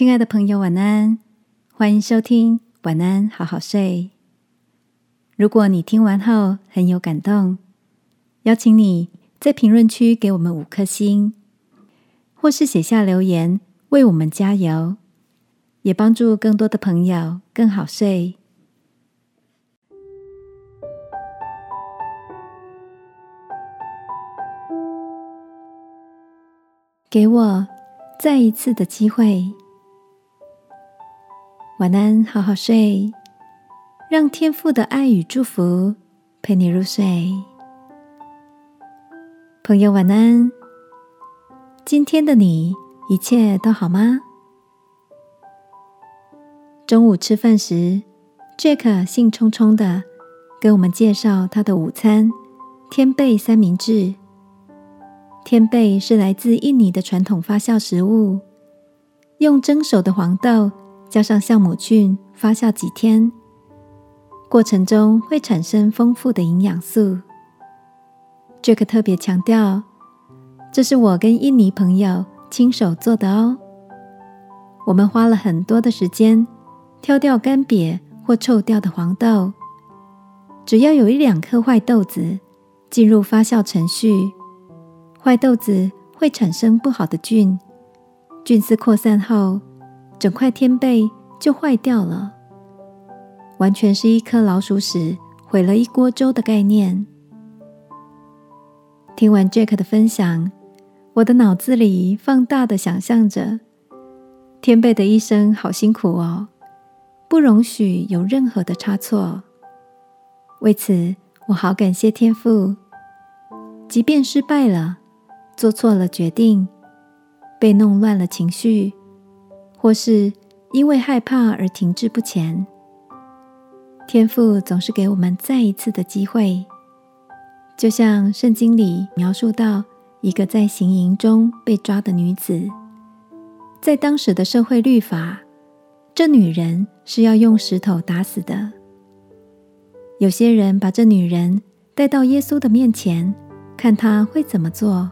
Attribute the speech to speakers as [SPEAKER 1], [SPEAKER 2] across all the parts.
[SPEAKER 1] 亲爱的朋友，晚安！欢迎收听《晚安，好好睡》。如果你听完后很有感动，邀请你在评论区给我们五颗星，或是写下留言为我们加油，也帮助更多的朋友更好睡。给我再一次的机会。晚安，好好睡，让天父的爱与祝福陪你入睡。朋友，晚安。今天的你一切都好吗？中午吃饭时，Jack 兴冲冲的跟我们介绍他的午餐——天贝三明治。天贝是来自印尼的传统发酵食物，用蒸熟的黄豆。加上酵母菌发酵几天，过程中会产生丰富的营养素。Jack 特别强调，这是我跟印尼朋友亲手做的哦。我们花了很多的时间挑掉干瘪或臭掉的黄豆，只要有一两颗坏豆子进入发酵程序，坏豆子会产生不好的菌，菌丝扩散后。整块天贝就坏掉了，完全是一颗老鼠屎毁了一锅粥的概念。听完 Jack 的分享，我的脑子里放大的想象着，天贝的一生好辛苦哦，不容许有任何的差错。为此，我好感谢天父，即便失败了，做错了决定，被弄乱了情绪。或是因为害怕而停滞不前，天赋总是给我们再一次的机会。就像圣经里描述到一个在行营中被抓的女子，在当时的社会律法，这女人是要用石头打死的。有些人把这女人带到耶稣的面前，看他会怎么做。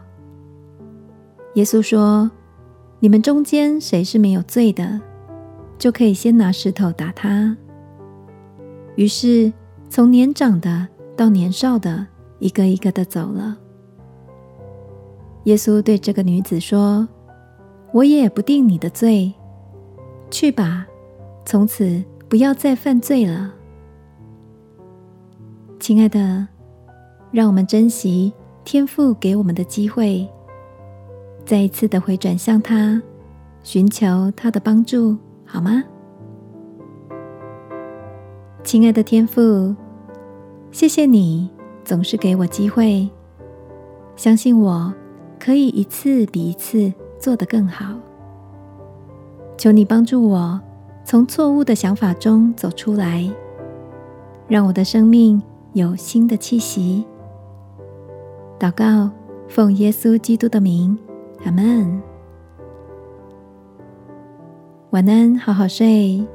[SPEAKER 1] 耶稣说。你们中间谁是没有罪的，就可以先拿石头打他。于是，从年长的到年少的，一个一个的走了。耶稣对这个女子说：“我也不定你的罪，去吧，从此不要再犯罪了。”亲爱的，让我们珍惜天父给我们的机会。再一次的回转向他，寻求他的帮助，好吗？亲爱的天父，谢谢你总是给我机会，相信我可以一次比一次做得更好。求你帮助我从错误的想法中走出来，让我的生命有新的气息。祷告，奉耶稣基督的名。阿门。晚安，好好睡。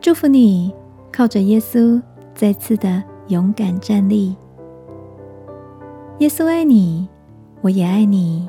[SPEAKER 1] 祝福你，靠着耶稣再次的勇敢站立。耶稣爱你，我也爱你。